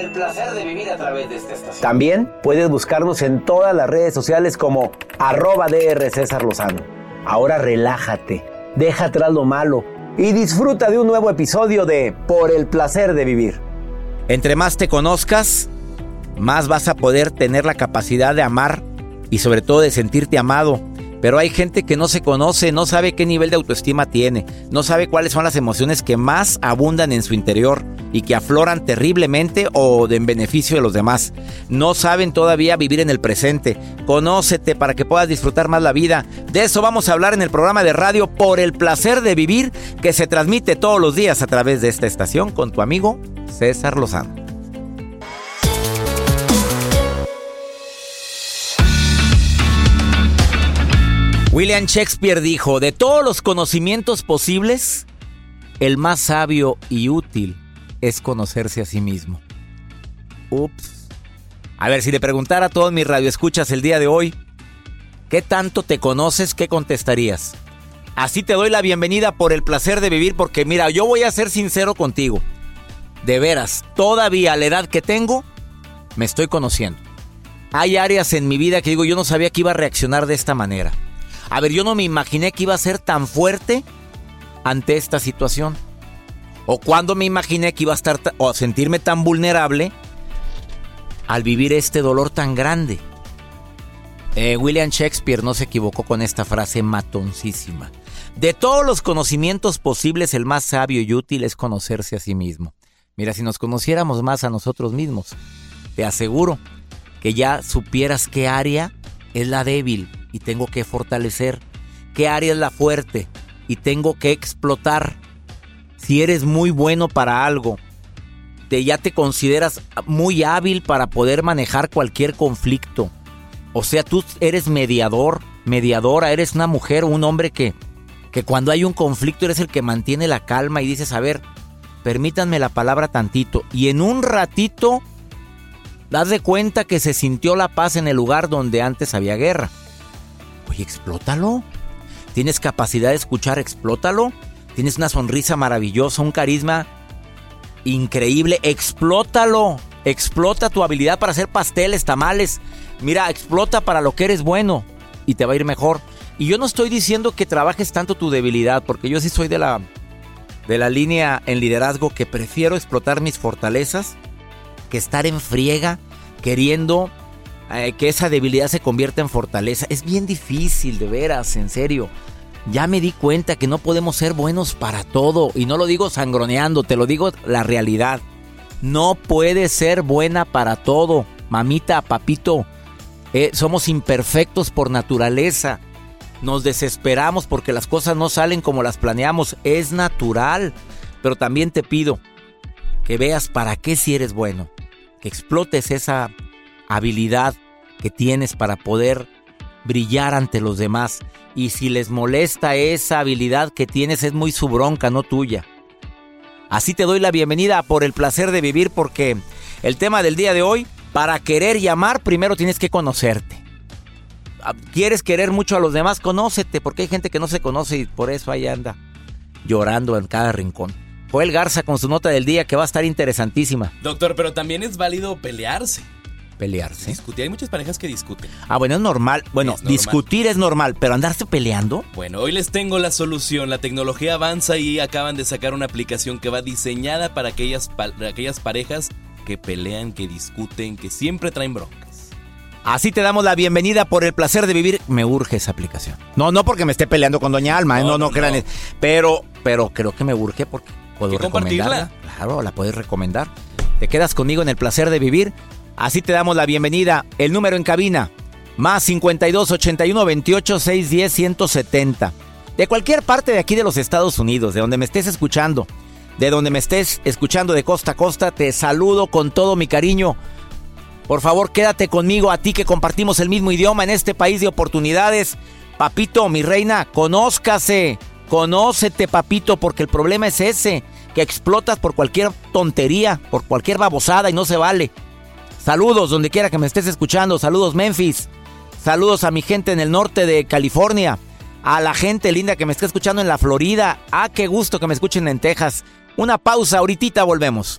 El placer de vivir a través de esta estación. También puedes buscarnos en todas las redes sociales como arroba DR César Lozano. Ahora relájate, deja atrás lo malo y disfruta de un nuevo episodio de Por el placer de vivir. Entre más te conozcas, más vas a poder tener la capacidad de amar y sobre todo de sentirte amado. Pero hay gente que no se conoce, no sabe qué nivel de autoestima tiene, no sabe cuáles son las emociones que más abundan en su interior y que afloran terriblemente o en beneficio de los demás. No saben todavía vivir en el presente. Conócete para que puedas disfrutar más la vida. De eso vamos a hablar en el programa de radio Por el placer de vivir que se transmite todos los días a través de esta estación con tu amigo César Lozano. William Shakespeare dijo, de todos los conocimientos posibles, el más sabio y útil es conocerse a sí mismo. Ups. A ver, si le preguntara a todos mis radioescuchas el día de hoy, ¿qué tanto te conoces? ¿Qué contestarías? Así te doy la bienvenida por el placer de vivir, porque mira, yo voy a ser sincero contigo. De veras, todavía a la edad que tengo, me estoy conociendo. Hay áreas en mi vida que digo, yo no sabía que iba a reaccionar de esta manera. A ver, yo no me imaginé que iba a ser tan fuerte ante esta situación. O cuando me imaginé que iba a estar o a sentirme tan vulnerable al vivir este dolor tan grande. Eh, William Shakespeare no se equivocó con esta frase matoncísima. De todos los conocimientos posibles, el más sabio y útil es conocerse a sí mismo. Mira, si nos conociéramos más a nosotros mismos, te aseguro que ya supieras qué área es la débil y tengo que fortalecer, qué área es la fuerte y tengo que explotar. Si eres muy bueno para algo, te, ya te consideras muy hábil para poder manejar cualquier conflicto. O sea, tú eres mediador, mediadora, eres una mujer o un hombre que, que cuando hay un conflicto eres el que mantiene la calma y dices, a ver, permítanme la palabra tantito. Y en un ratito, das de cuenta que se sintió la paz en el lugar donde antes había guerra. Oye, explótalo. Tienes capacidad de escuchar, explótalo. Tienes una sonrisa maravillosa, un carisma increíble, explótalo. Explota tu habilidad para hacer pasteles, tamales. Mira, explota para lo que eres bueno y te va a ir mejor. Y yo no estoy diciendo que trabajes tanto tu debilidad, porque yo sí soy de la de la línea en liderazgo que prefiero explotar mis fortalezas que estar en friega queriendo eh, que esa debilidad se convierta en fortaleza. Es bien difícil, de veras, en serio. Ya me di cuenta que no podemos ser buenos para todo. Y no lo digo sangroneando, te lo digo la realidad. No puedes ser buena para todo. Mamita, papito, eh, somos imperfectos por naturaleza. Nos desesperamos porque las cosas no salen como las planeamos. Es natural. Pero también te pido que veas para qué si eres bueno. Que explotes esa habilidad que tienes para poder brillar ante los demás. Y si les molesta esa habilidad que tienes, es muy su bronca, no tuya. Así te doy la bienvenida por el placer de vivir porque el tema del día de hoy, para querer y amar, primero tienes que conocerte. ah, quieres querer mucho a los demás, conócete, porque hay gente que no se conoce y por eso ahí anda llorando en cada rincón. Joel Garza con su nota del día que va a estar interesantísima. Doctor, pero también es válido pelearse. Pelearse. Discutir. Hay muchas parejas que discuten. Ah, bueno, es normal. Bueno, Es normal. discutir es normal, pero andarse peleando. Bueno, hoy les tengo la solución. La tecnología avanza y acaban de sacar una aplicación que va diseñada para aquellas, pa- para aquellas parejas que pelean, que discuten, que siempre traen broncas. Así te damos la bienvenida por el placer de vivir. Me urge esa aplicación. No, no porque me esté peleando con Doña Alma, ¿eh? no, No, no, no, crean. Pero, pero creo que me urge porque puedo que recomendarla. compartirla. Claro, la puedes recomendar. Te quedas conmigo en el placer de vivir. Así te damos la bienvenida. El número en cabina, más 52 81 28 610 170. De cualquier parte de aquí de los Estados Unidos, de donde me estés escuchando, de donde me estés escuchando de costa a costa, te saludo con todo mi cariño. Por favor, quédate conmigo, a ti que compartimos el mismo idioma en este país de oportunidades. Papito, mi reina, conózcase, conócete, papito, porque el problema es ese, que explotas por cualquier tontería, por cualquier babosada y no se vale. Saludos donde quiera que me estés escuchando, saludos Memphis, saludos a mi gente en el norte de California, a la gente linda que me está escuchando en la Florida, ah, qué gusto que me escuchen en Texas. Una pausa, ahorita volvemos.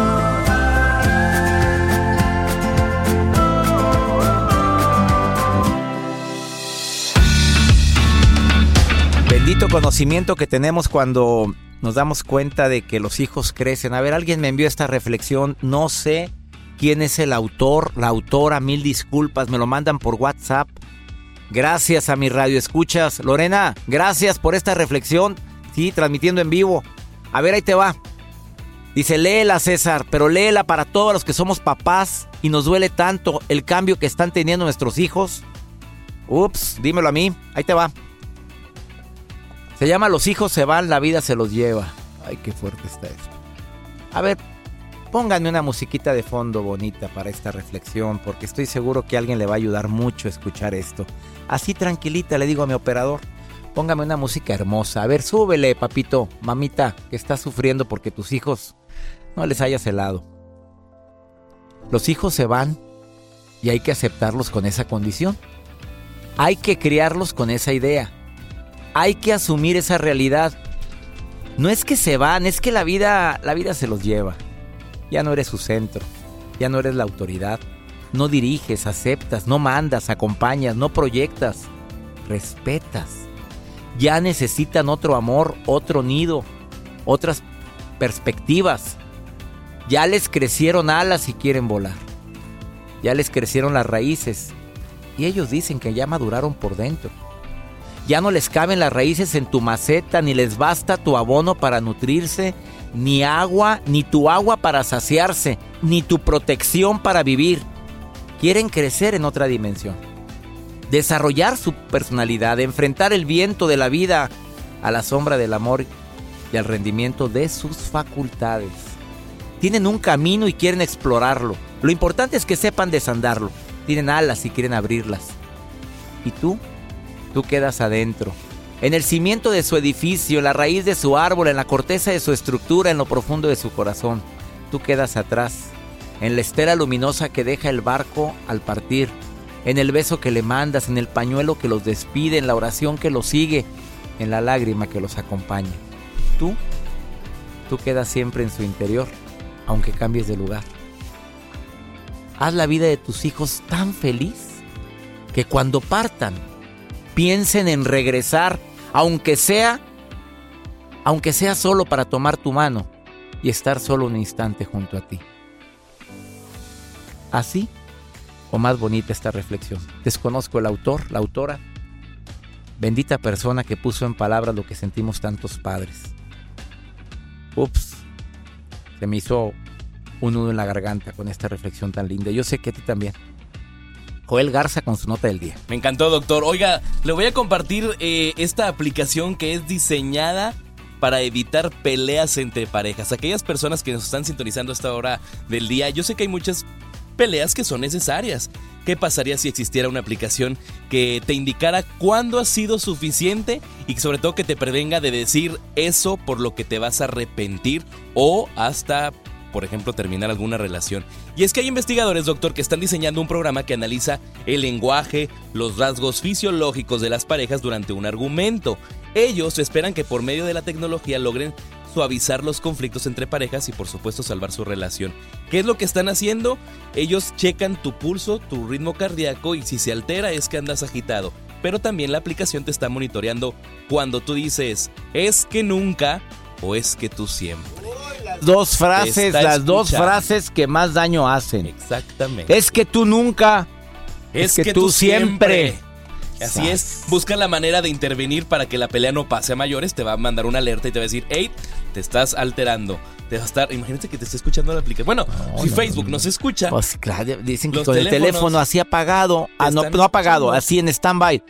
Bendito conocimiento que tenemos cuando nos damos cuenta de que los hijos crecen. A ver, alguien me envió esta reflexión. No sé quién es el autor, la autora. Mil disculpas. Me lo mandan por WhatsApp. Gracias a mi radio escuchas. Lorena, gracias por esta reflexión. Sí, transmitiendo en vivo. A ver, ahí te va. Dice, léela César, pero léela para todos los que somos papás y nos duele tanto el cambio que están teniendo nuestros hijos. Ups, dímelo a mí. Ahí te va. Se llama Los hijos se van, la vida se los lleva. Ay, qué fuerte está eso. A ver, pónganme una musiquita de fondo bonita para esta reflexión, porque estoy seguro que a alguien le va a ayudar mucho escuchar esto. Así tranquilita le digo a mi operador, póngame una música hermosa. A ver, súbele, papito, mamita, que estás sufriendo porque tus hijos no les hayas helado. Los hijos se van y hay que aceptarlos con esa condición. Hay que criarlos con esa idea hay que asumir esa realidad. No es que se van, es que la vida, la vida se los lleva. Ya no eres su centro, ya no eres la autoridad. No diriges, aceptas, no mandas, acompañas, no proyectas, respetas. Ya necesitan otro amor, otro nido, otras perspectivas. Ya les crecieron alas y quieren volar. Ya les crecieron las raíces. Y ellos dicen que ya maduraron por dentro. Ya no les caben las raíces en tu maceta, ni les basta tu abono para nutrirse, ni agua, ni tu agua para saciarse, ni tu protección para vivir. Quieren crecer en otra dimensión. Desarrollar su personalidad, enfrentar el viento de la vida a la sombra del amor y al rendimiento de sus facultades. Tienen un camino y quieren explorarlo. Lo importante es que sepan desandarlo. Tienen alas y quieren abrirlas. ¿Y tú? Tú quedas adentro. En el cimiento de su edificio, en la raíz de su árbol, en la corteza de su estructura, en lo profundo de su corazón. Tú quedas atrás. En la estela luminosa que deja el barco al partir. En el beso que le mandas, en el pañuelo que los despide, en la oración que los sigue, en la lágrima que los acompaña. Tú, tú quedas siempre en su interior, aunque cambies de lugar. Haz la vida de tus hijos tan feliz que cuando partan piensen en regresar, aunque sea, aunque sea solo para tomar tu mano y estar solo un instante junto a ti. Así o más bonita esta reflexión. Desconozco el autor, la autora. Bendita persona que puso en palabras lo que sentimos tantos padres. Ups, se me hizo un nudo en la garganta con esta reflexión tan linda. Yo sé que a ti también. Joel Garza con su nota del día. Me encantó, doctor. Oiga, le voy a compartir eh, esta aplicación que es diseñada para evitar peleas entre parejas. Aquellas personas que nos están sintonizando a esta hora del día, yo sé que hay muchas peleas que son necesarias. ¿Qué pasaría si existiera una aplicación que te indicara cuándo ha sido suficiente y sobre todo que te prevenga de decir eso por lo que te vas a arrepentir o hasta por ejemplo, terminar alguna relación. Y es que hay investigadores, doctor, que están diseñando un programa que analiza el lenguaje, los rasgos fisiológicos de las parejas durante un argumento. Ellos esperan que por medio de la tecnología logren suavizar los conflictos entre parejas y por supuesto salvar su relación. ¿Qué es lo que están haciendo? Ellos checan tu pulso, tu ritmo cardíaco y si se altera es que andas agitado. Pero también la aplicación te está monitoreando cuando tú dices, es que nunca o es que tú siempre. Dos frases, las dos frases que más daño hacen. Exactamente. Es que tú nunca. Es, que, tú, siempre. Así es, busca la manera de intervenir para que la pelea no pase a mayores, te va a mandar una alerta y te va a decir, hey, te estás alterando. Te va a estar, imagínate que te esté escuchando la aplicación. Bueno, si Facebook no, se escucha. Pues claro, dicen que con el teléfono así apagado, ah, no, no apagado, así en stand-by.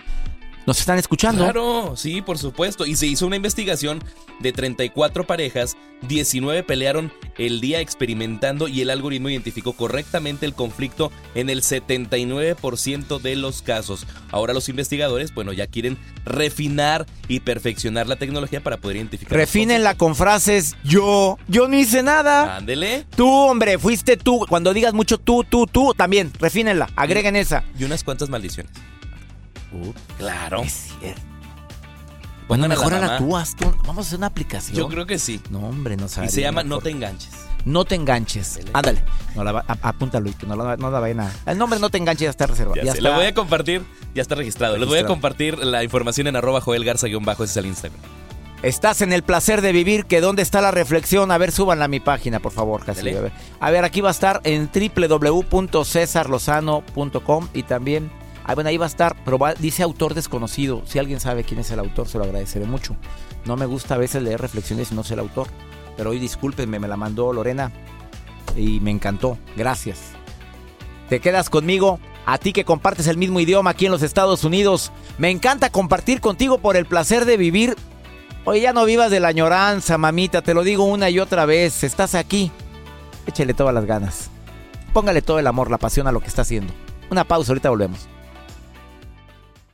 ¿Nos están escuchando? Claro, sí, por supuesto. Y se hizo una investigación de 34 parejas, 19 pelearon el día experimentando y el algoritmo identificó correctamente el conflicto en el 79% de los casos. Ahora los investigadores, bueno, ya quieren refinar y perfeccionar la tecnología para poder identificar. Refínenla con frases yo, yo no hice nada. Ándele. Tú, hombre, fuiste tú. Cuando digas mucho tú, tú, tú, también, refínenla, agreguen esa. Y unas cuantas maldiciones. Uh, claro. Es cierto. Bueno, mejor la tú, haz tú. Vamos a hacer una aplicación. Yo creo que sí. No, hombre, no sabes. Y se llama No te enganches. No te enganches. Ándale. No la va, a- apúntalo y que no la, no la vayan a. El nombre no te enganches ya está reservado. Ya Ya sé, está. Le voy a compartir, ya está registrado. Les voy a Registrado. compartir la información en arroba Joel Garza-bajo, ese es el Instagram. Estás en el placer de vivir, que dónde está la reflexión. A ver, súbanla a mi página, por favor, casi. Dale. A ver. a ver, aquí va a estar en www.cesarlozano.com y también, ah, bueno, ahí va a estar, pero dice autor desconocido. Si alguien sabe quién es el autor, se lo agradeceré mucho. No me gusta a veces leer reflexiones y no sé el autor, pero hoy discúlpenme, me la mandó Lorena y me encantó. Gracias. Te quedas conmigo. A ti que compartes el mismo idioma aquí en los Estados Unidos. Me encanta compartir contigo por el placer de vivir Oye, ya no vivas de la añoranza, mamita, te lo digo una y otra vez. Estás aquí. Échale todas las ganas. Póngale todo el amor, la pasión a lo que está haciendo. Una pausa, ahorita volvemos.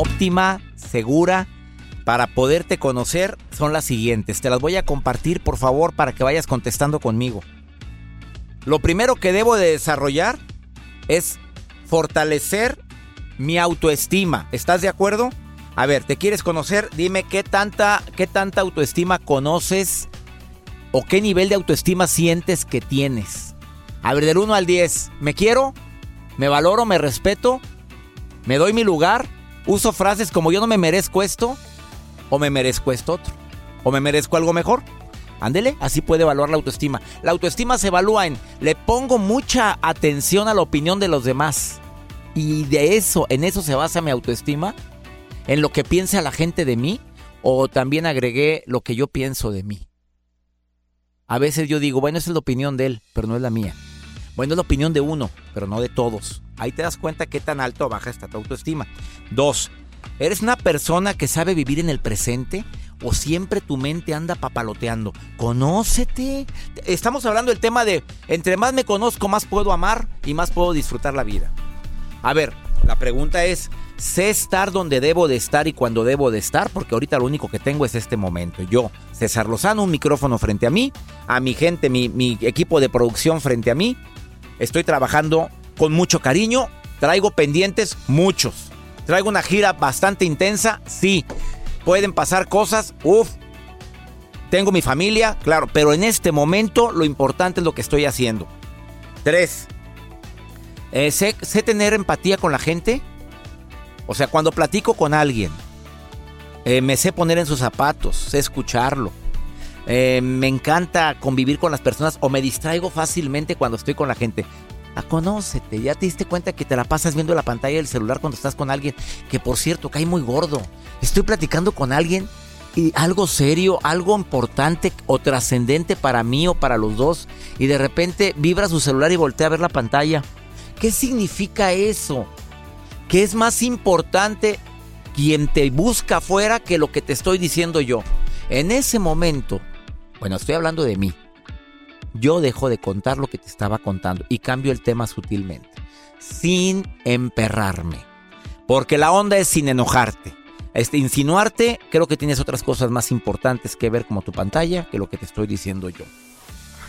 Óptima, segura, para poderte conocer son las siguientes. Te las voy a compartir, por favor, para que vayas contestando conmigo. Lo primero que debo de desarrollar es fortalecer mi autoestima. ¿Estás de acuerdo? A ver, ¿te quieres conocer? Dime qué tanta, qué tanta autoestima conoces o qué nivel de autoestima sientes que tienes. A ver, del 1 al 10, ¿me quiero? ¿Me valoro? ¿Me respeto? ¿Me doy mi lugar? Uso frases como yo no me merezco esto o me merezco esto otro o me merezco algo mejor. Ándele, así puede evaluar la autoestima. La autoestima se evalúa en le pongo mucha atención a la opinión de los demás. Y de eso, en eso se basa mi autoestima, en lo que piensa la gente de mí o también agregué lo que yo pienso de mí. A veces yo digo, bueno, esa es la opinión de él, pero no es la mía. Bueno, es la opinión de uno, pero no de todos. Ahí te das cuenta qué tan alto o baja está tu autoestima. Dos, ¿eres una persona que sabe vivir en el presente o siempre tu mente anda papaloteando? Conócete. Estamos hablando del tema de entre más me conozco, más puedo amar y más puedo disfrutar la vida. A ver, la pregunta es, ¿sé estar donde debo de estar y cuando debo de estar? Porque ahorita lo único que tengo es este momento. Yo, César Lozano, un micrófono frente a mí, a mi gente, mi, mi equipo de producción frente a mí. Estoy trabajando con mucho cariño. Traigo pendientes muchos. Traigo una gira bastante intensa, sí. Pueden pasar cosas, uff. Tengo mi familia, claro, pero en este momento lo importante es lo que estoy haciendo. Tres. Eh, sé, tener empatía con la gente. O sea, cuando platico con alguien, eh, me sé poner en sus zapatos, sé escucharlo. Eh, me encanta convivir con las personas o me distraigo fácilmente cuando estoy con la gente. A conócete, ya te diste cuenta que te la pasas viendo la pantalla del celular cuando estás con alguien, que por cierto cae muy gordo. Estoy platicando con alguien y algo serio, algo importante o trascendente para mí o para los dos, y de repente vibra su celular y voltea a ver la pantalla. ¿Qué significa eso? Que es más importante quien te busca afuera que lo que te estoy diciendo yo. En ese momento, bueno, estoy hablando de mí yo dejo de contar lo que te estaba contando y cambio el tema sutilmente, sin emperrarme. Porque la onda es sin enojarte. Este, insinuarte, creo que tienes otras cosas más importantes que ver como tu pantalla que lo que te estoy diciendo yo.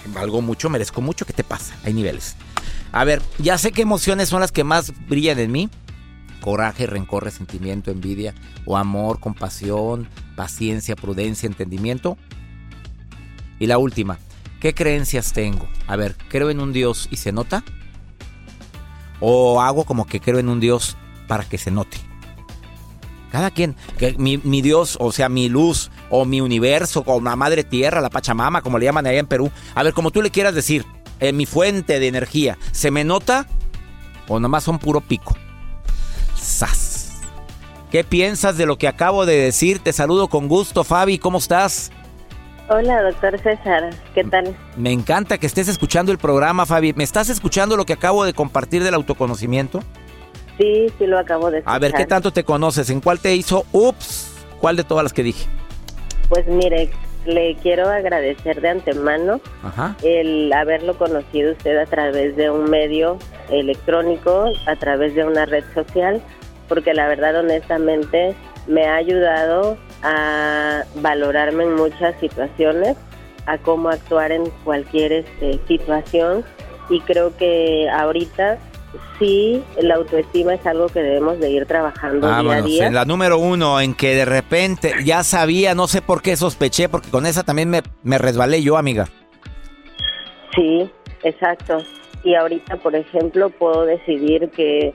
Valgo mucho, merezco mucho, ¿qué te pasa? Hay niveles. A ver, ya sé qué emociones son las que más brillan en mí. Coraje, rencor, resentimiento, envidia o amor, compasión, paciencia, prudencia, entendimiento. Y la última, ¿Qué creencias tengo? A ver, ¿creo en un Dios y se nota? ¿O hago como que creo en un Dios para que se note? Cada quien, que mi, Dios, o sea, mi luz, o mi universo, o la madre tierra, la Pachamama, como le llaman allá en Perú. A ver, como tú le quieras decir, en mi fuente de energía, ¿se me nota? ¿O nomás son puro pico? ¡Sas! ¿Qué piensas de lo que acabo de decir? Te saludo con gusto, Fabi, ¿cómo estás? Hola, doctor César, ¿qué tal? Me encanta que estés escuchando el programa, Fabi. ¿Me estás escuchando lo que acabo de compartir del autoconocimiento? Sí, sí lo acabo de escuchar. A ver, ¿qué tanto te conoces? ¿En cuál te hizo ups? ¿Cuál de todas las que dije? Pues mire, le quiero agradecer de antemano Ajá. el haberlo conocido usted a través de un medio electrónico, a través de una red social, porque la verdad honestamente me ha ayudado a valorarme en muchas situaciones, a cómo actuar en cualquier este, situación y creo que ahorita sí la autoestima es algo que debemos de ir trabajando día a Vámonos, día. en la número uno, en que de repente ya sabía, no sé por qué sospeché, porque con esa también me, me resbalé yo, amiga. Sí, exacto. Y ahorita, por ejemplo, puedo decidir que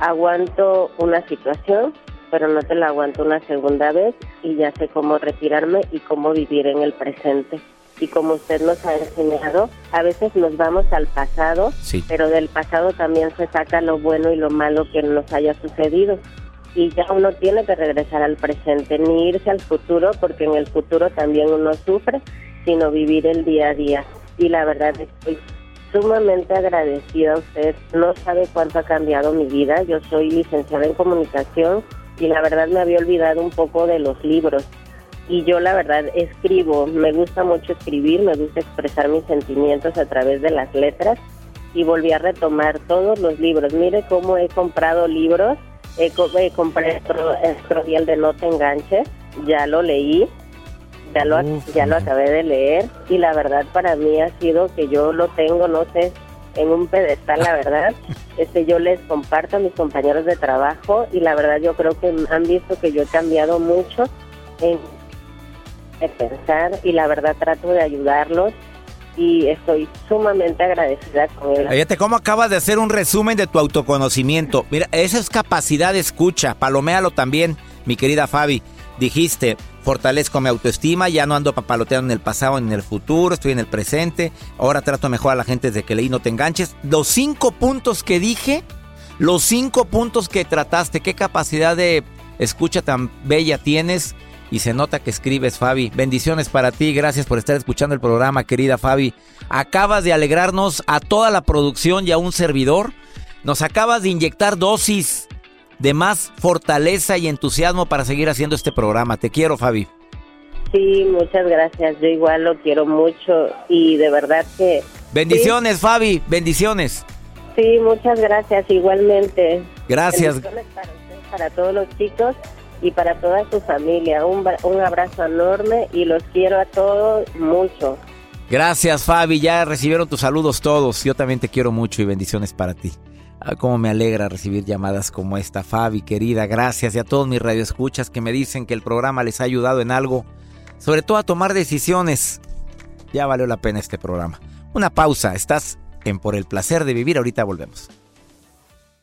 aguanto una situación, pero no te la aguanto una segunda vez y ya sé cómo retirarme y cómo vivir en el presente. Y como usted nos ha enseñado, a veces nos vamos al pasado, Sí. pero del pasado también se saca lo bueno y lo malo que nos haya sucedido. Y ya uno tiene que regresar al presente, ni irse al futuro, porque en el futuro también uno sufre, sino vivir el día a día. Y la verdad estoy sumamente agradecida a usted. No sabe cuánto ha cambiado mi vida. Yo soy licenciada en comunicación y la verdad me había olvidado un poco de los libros. Y yo la verdad escribo, me gusta mucho escribir, me gusta expresar mis sentimientos a través de las letras y volví a retomar todos los libros. Mire cómo he comprado libros, he, he compré Estrodial de No te enganches, ya lo leí, ya lo, ya lo acabé de leer y la verdad para mí ha sido que yo lo tengo, no sé, en un pedestal, la verdad. Este, yo les comparto a mis compañeros de trabajo y la verdad yo creo que han visto que yo he cambiado mucho en de pensar y la verdad trato de ayudarlos y estoy sumamente agradecida con él. Fíjate cómo acabas de hacer un resumen de tu autoconocimiento. Mira, esa es capacidad de escucha. Paloméalo también, mi querida Fabi. Dijiste, fortalezco mi autoestima, ya no ando papaloteando en el pasado en el futuro, estoy en el presente. Ahora trato mejor a la gente desde que leí No te enganches. Los cinco puntos que dije, los cinco puntos que trataste, qué capacidad de escucha tan bella tienes. Y se nota que escribes, Fabi. Bendiciones para ti. Gracias por estar escuchando el programa, querida Fabi. Acabas de alegrarnos a toda la producción y a un servidor. Nos acabas de inyectar dosis de más fortaleza y entusiasmo para seguir haciendo este programa. Te quiero, Fabi. Sí, muchas gracias. Yo igual lo quiero mucho y de verdad que Bendiciones, Fabi. Bendiciones. sí, muchas gracias igualmente. Gracias. Bendiciones para ustedes, para todos los chicos y para toda su familia. Un, un abrazo enorme y los quiero a todos mucho. Gracias, Fabi. Ya recibieron tus saludos todos. Yo también te quiero mucho y bendiciones para ti. Ah, cómo me alegra recibir llamadas como esta, Fabi, querida. Gracias y a todos mis radioescuchas que me dicen que el programa les ha ayudado en algo, sobre todo a tomar decisiones. Ya valió la pena este programa. Una pausa. Estás en Por el placer de vivir. Ahorita volvemos.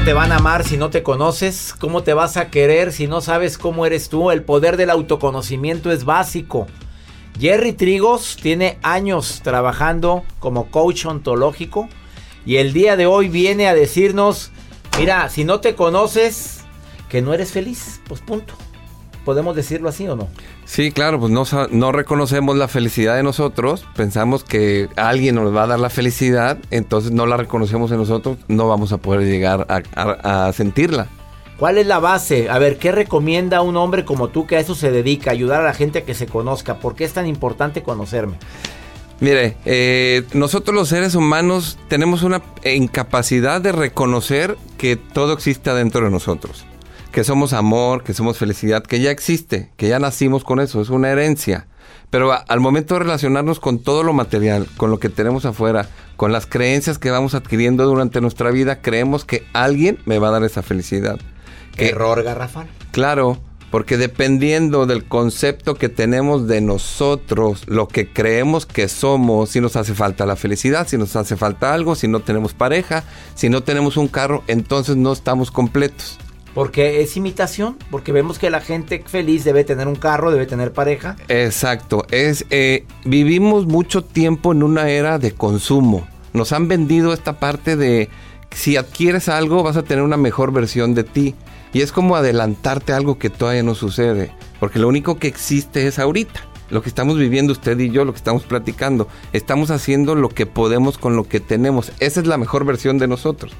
¿Cómo te van a amar si no te conoces? ¿Cómo te vas a querer si no sabes cómo eres tú? El poder del autoconocimiento es básico. Jerry Trigos tiene años trabajando como coach ontológico y el día de hoy viene a decirnos, mira, si no te conoces, que no eres feliz, pues punto. ¿Podemos decirlo así o no? Sí, claro, pues no, no reconocemos la felicidad de nosotros, pensamos que alguien nos va a dar la felicidad, entonces no la reconocemos en nosotros, no vamos a poder llegar a, a sentirla. ¿Cuál es la base? A ver, ¿qué recomienda un hombre como tú que a eso se dedica, ayudar a la gente a que se conozca? ¿Por qué es tan importante conocerme? Mire, eh, nosotros los seres humanos tenemos una incapacidad de reconocer que todo existe adentro de nosotros. Que somos amor, que somos felicidad, que ya existe, que ya nacimos con eso, es una herencia. Pero al momento de relacionarnos con todo lo material, con lo que tenemos afuera, con las creencias que vamos adquiriendo durante nuestra vida, creemos que alguien me va a dar esa felicidad. Error garrafal. Claro, porque dependiendo del concepto que tenemos de nosotros, lo que creemos que somos, si nos hace falta la felicidad, si nos hace falta algo, si no tenemos pareja, si no tenemos un carro, entonces no estamos completos. Porque es imitación, porque vemos que la gente feliz debe tener un carro, debe tener pareja. Exacto, es eh, vivimos mucho tiempo en una era de consumo. Nos han vendido esta parte de si adquieres algo vas a tener una mejor versión de ti. Y es como adelantarte algo que todavía no sucede, porque lo único que existe es ahorita. Lo que estamos viviendo usted y yo, lo que estamos platicando, estamos haciendo lo que podemos con lo que tenemos. Esa es la mejor versión de nosotros.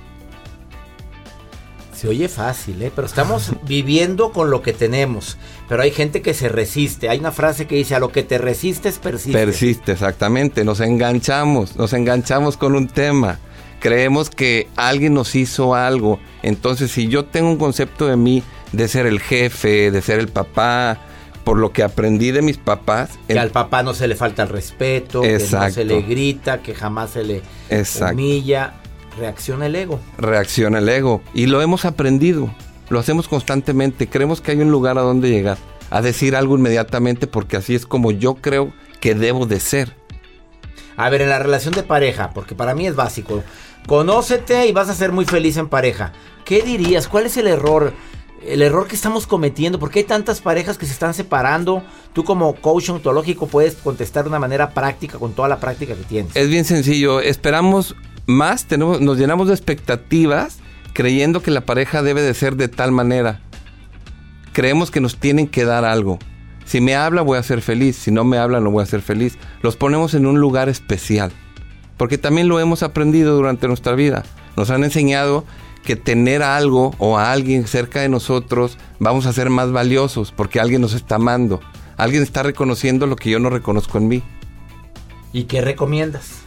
Se oye fácil, ¿eh? pero estamos viviendo con lo que tenemos. Pero hay gente que se resiste. Hay una frase que dice, a lo que te resistes, persiste. Persiste, exactamente. Nos enganchamos, nos enganchamos con un tema creemos que alguien nos hizo algo. Entonces, si yo tengo un concepto de mí de ser el jefe, de ser el papá, por lo que aprendí de mis papás. Que al papá no se le falta el respeto, que no se le grita, que jamás se le humilla. Reacciona el ego. Reacciona el ego. Y lo hemos aprendido. Lo hacemos constantemente. Creemos que hay un lugar a donde llegar. A decir algo inmediatamente porque así es como yo creo que debo de ser. A ver, en la relación de pareja, porque para mí es básico. Conócete y vas a ser muy feliz en pareja. ¿Qué dirías? ¿Cuál es el error? El error que estamos cometiendo, porque hay tantas parejas que se están separando. Tú como coach ontológico puedes contestar de una manera práctica con toda la práctica que tienes. Es bien sencillo, esperamos más, tenemos, nos llenamos de expectativas creyendo que la pareja debe de ser de tal manera. Creemos que nos tienen que dar algo. Si me habla voy a ser feliz, si no me habla no voy a ser feliz. Los ponemos en un lugar especial porque también lo hemos aprendido durante nuestra vida. Nos han enseñado que tener algo o a alguien cerca de nosotros vamos a ser más valiosos porque alguien nos está amando. Alguien está reconociendo lo que yo no reconozco en mí. ¿Y qué recomiendas?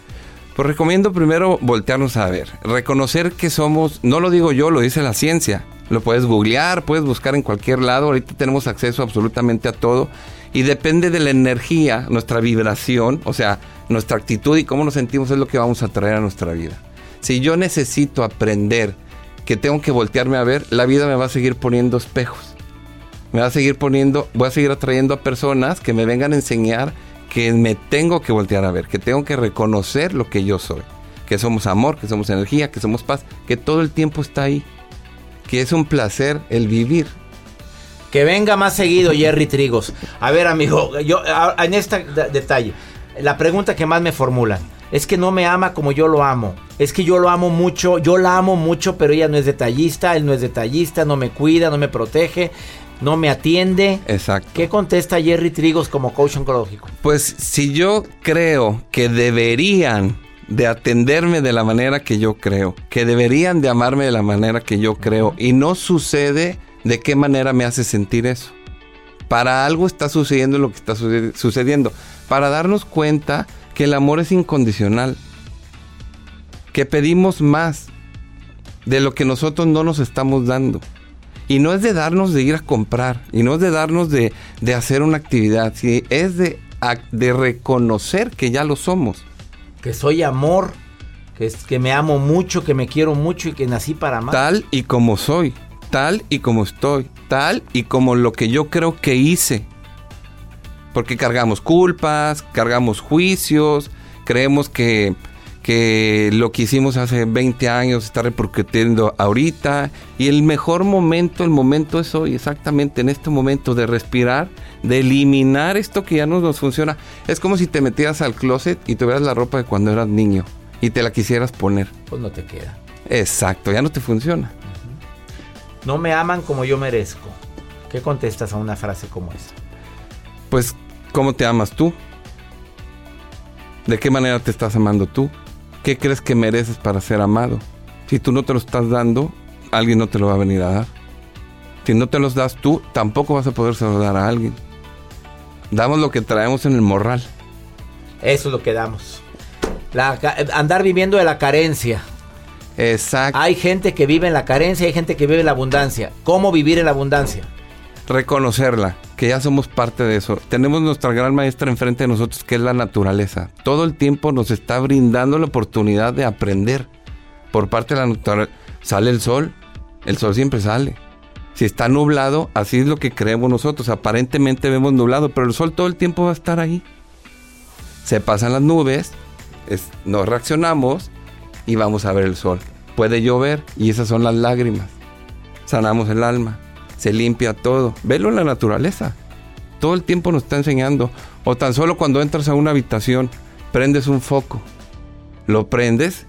Pues recomiendo primero voltearnos a ver, reconocer que somos, no lo digo yo, lo dice la ciencia. Lo puedes googlear, puedes buscar en cualquier lado, ahorita tenemos acceso absolutamente a todo y depende de la energía, nuestra vibración, o sea, nuestra actitud y cómo nos sentimos es lo que vamos a traer a nuestra vida. Si yo necesito aprender que tengo que voltearme a ver, la vida me va a seguir poniendo espejos. Me va a seguir poniendo, voy a seguir atrayendo a personas que me vengan a enseñar que me tengo que voltear a ver, que tengo que reconocer lo que yo soy, que somos amor, que somos energía, que somos paz, que todo el tiempo está ahí, que es un placer el vivir. Que venga más seguido Jerry Trigos. A ver, amigo, yo en este detalle, la pregunta que más me formulan es que no me ama como yo lo amo. Es que yo lo amo mucho, yo la amo mucho, pero ella no es detallista, él no es detallista, no me cuida, no me protege, no me atiende. Exacto. ¿Qué contesta Jerry Trigos como coach oncológico? Pues si yo creo que deberían de atenderme de la manera que yo creo, que deberían de amarme de la manera que yo creo y no sucede, ¿de qué manera me hace sentir eso? Para algo está sucediendo lo que está sucediendo para darnos cuenta que el amor es incondicional, que pedimos más de lo que nosotros no nos estamos dando. Y no es de darnos de ir a comprar, y no es de darnos de, hacer una actividad, es de de reconocer que ya lo somos. Que soy amor, que, es, que me amo mucho, que me quiero mucho y que nací para amar. Tal y como soy, tal y como estoy, tal y como lo que yo creo que hice. Porque cargamos culpas, cargamos juicios, creemos que, que lo que hicimos hace 20 años está repercutiendo ahorita. Y el mejor momento, el momento es hoy, exactamente en este momento de respirar, de eliminar esto que ya no nos funciona. Es como si te metieras al closet y tuvieras la ropa de cuando eras niño y te la quisieras poner. Pues no te queda. Exacto, ya no te funciona. No me aman como yo merezco. ¿Qué contestas a una frase como esa? Pues, ¿cómo te amas tú? ¿De qué manera te estás amando tú? ¿Qué crees que mereces para ser amado? Si tú no te lo estás dando, alguien no te lo va a venir a dar. Si no te los das tú, tampoco vas a poder dar a alguien. Damos lo que traemos en el morral. Eso es lo que damos. La, andar viviendo de la carencia. Exacto. Hay gente que vive en la carencia, hay gente que vive en la abundancia. ¿Cómo vivir en la abundancia? Reconocerla, que ya somos parte de eso. Tenemos nuestra gran maestra enfrente de nosotros, que es la naturaleza. Todo el tiempo nos está brindando la oportunidad de aprender. Por parte de la naturaleza, sale el sol, el sol siempre sale. Si está nublado, así es lo que creemos nosotros. Aparentemente vemos nublado, pero el sol todo el tiempo va a estar ahí. Se pasan las nubes, nos reaccionamos y vamos a ver el sol. Puede llover y esas son las lágrimas. Sanamos el alma, se limpia todo. Velo en la naturaleza. Todo el tiempo nos está enseñando. O tan solo cuando entras a una habitación, prendes un foco, lo prendes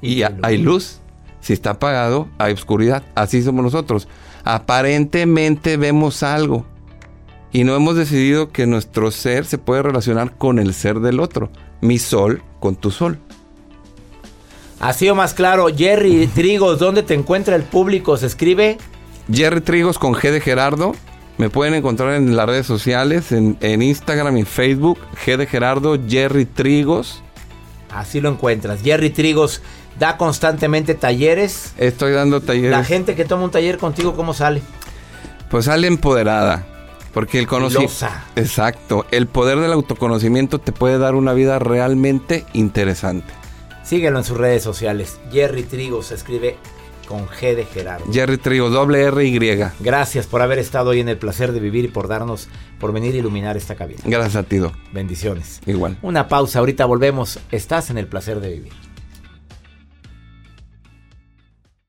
y, hay luz. Si está apagado, hay oscuridad. Así somos nosotros. Aparentemente vemos algo y no hemos decidido que nuestro ser se puede relacionar con el ser del otro. Mi sol con tu sol. Ha sido más claro. Jerry Trigos, ¿dónde te encuentra el público? Se escribe. Jerry Trigos con G de Gerardo. Me pueden encontrar en las redes sociales, en, Instagram y Facebook. G de Gerardo, Jerry Trigos. Así lo encuentras. Jerry Trigos da constantemente talleres. Estoy dando talleres. La gente que toma un taller contigo, ¿cómo sale? Pues sale empoderada. Porque el conocimiento. Exacto. El poder del autoconocimiento te puede dar una vida realmente interesante. Síguelo en sus redes sociales. Jerry Trigo se escribe con G de Gerardo. Jerry Trigo, doble R Y. Gracias por haber estado hoy en el placer de vivir y por darnos, por venir a iluminar esta cabina. Gracias a ti. Bendiciones. Igual. Una pausa, ahorita volvemos. Estás en el placer de vivir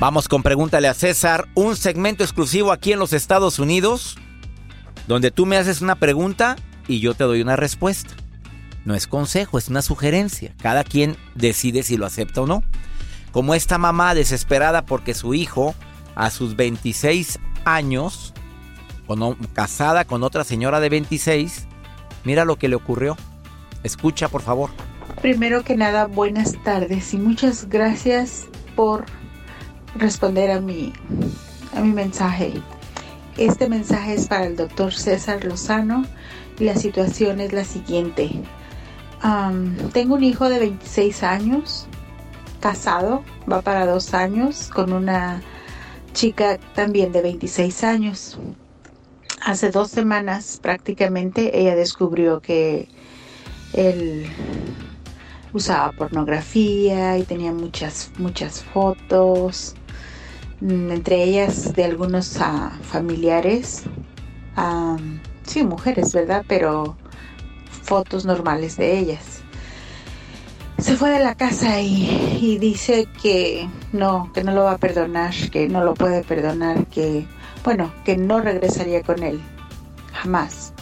Vamos con Pregúntale a César, un segmento exclusivo aquí en los Estados Unidos, donde tú me haces una pregunta y yo te doy una respuesta. No es consejo, es una sugerencia. Cada quien decide si lo acepta o no. Como esta mamá desesperada porque su hijo, a sus 26 años, casada con otra señora de 26, mira lo que le ocurrió. Escucha, por favor. Primero que nada, buenas tardes y muchas gracias por responder a mi, a mi mensaje. Este mensaje es para el doctor César Lozano y la situación es la siguiente. tengo un hijo de 26 años, casado, va para dos años, con una chica también de 26 años. Hace dos semanas prácticamente ella descubrió que él usaba pornografía y tenía muchas, muchas fotos, mm, entre ellas de algunos ah, familiares, sí, mujeres, ¿verdad? Pero fotos normales de ellas. Se fue de la casa y dice que no, que no lo va a perdonar, que no lo puede perdonar, que, bueno, que no regresaría con él, jamás.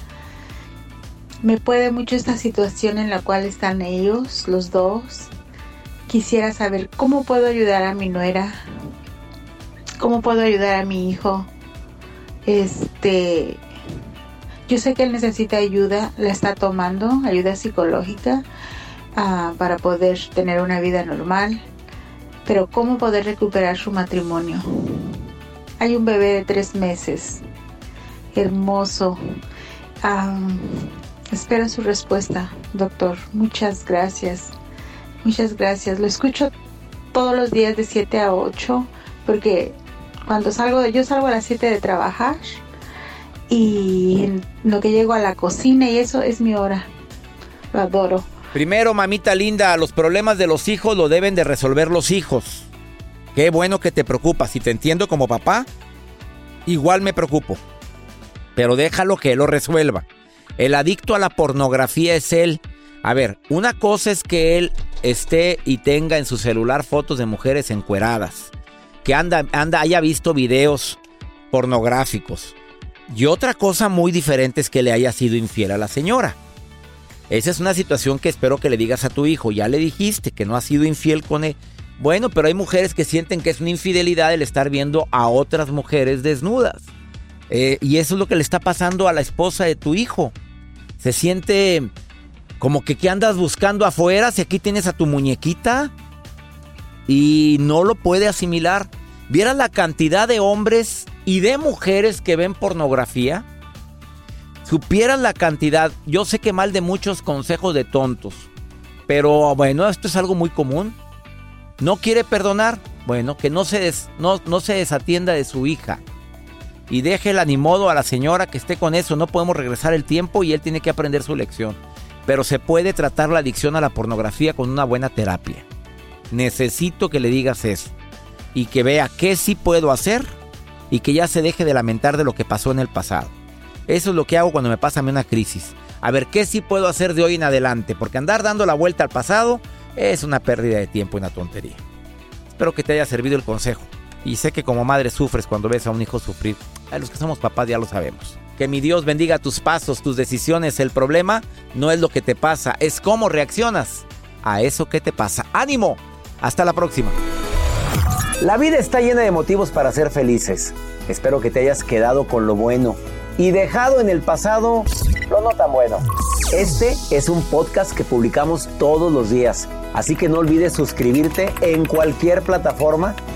Me puede mucho esta situación en la cual están ellos, los dos. Quisiera saber cómo puedo ayudar a mi nuera, cómo puedo ayudar a mi hijo. Este, yo sé que él necesita ayuda, la está tomando, ayuda psicológica ah, para poder tener una vida normal, pero cómo poder recuperar su matrimonio. Hay un bebé de tres meses, hermoso. Ah, Espero su respuesta, doctor. Muchas gracias. Muchas gracias. Lo escucho todos los días de 7 a 8 porque cuando salgo, yo salgo a las 7 de trabajar y lo que llego a la cocina y eso es mi hora. Lo adoro. Primero, mamita linda, los problemas de los hijos lo deben de resolver los hijos. Qué bueno que te preocupas. Si te entiendo como papá, igual me preocupo. Pero déjalo que él lo resuelva. El adicto a la pornografía es él. A ver, una cosa es que él esté y tenga en su celular fotos de mujeres encueradas, que anda, anda, haya visto videos pornográficos. Y otra cosa muy diferente es que le haya sido infiel a la señora. Esa es una situación que espero que le digas a tu hijo. Ya le dijiste que no ha sido infiel con él. Bueno, pero hay mujeres que sienten que es una infidelidad el estar viendo a otras mujeres desnudas. Eh, y eso es lo que le está pasando a la esposa de tu hijo se siente como que ¿qué andas buscando afuera si aquí tienes a tu muñequita? Y no lo puede asimilar. ¿Vieras la cantidad de hombres y de mujeres que ven pornografía? Supieran la cantidad, yo sé que mal de muchos consejos de tontos, pero bueno, esto es algo muy común. ¿No quiere perdonar? Bueno, que no se, no, no se desatienda de su hija y déjela ni modo a la señora que esté con eso. No podemos regresar el tiempo y él tiene que aprender su lección. Pero se puede tratar la adicción a la pornografía con una buena terapia. Necesito que le digas eso y que vea qué sí puedo hacer y que ya se deje de lamentar de lo que pasó en el pasado. Eso es lo que hago cuando me pasa a una crisis. A ver qué sí puedo hacer de hoy en adelante, porque andar dando la vuelta al pasado es una pérdida de tiempo y una tontería. Espero que te haya servido el consejo. Y sé que como madre sufres cuando ves a un hijo sufrir. A los que somos papás ya lo sabemos. Que mi Dios bendiga tus pasos, tus decisiones. El problema no es lo que te pasa, es cómo reaccionas a eso que te pasa. ¡Ánimo! Hasta la próxima. La vida está llena de motivos para ser felices. Espero que te hayas quedado con lo bueno y dejado en el pasado lo no tan bueno. Este es un podcast que publicamos todos los días, así que no olvides suscribirte en cualquier plataforma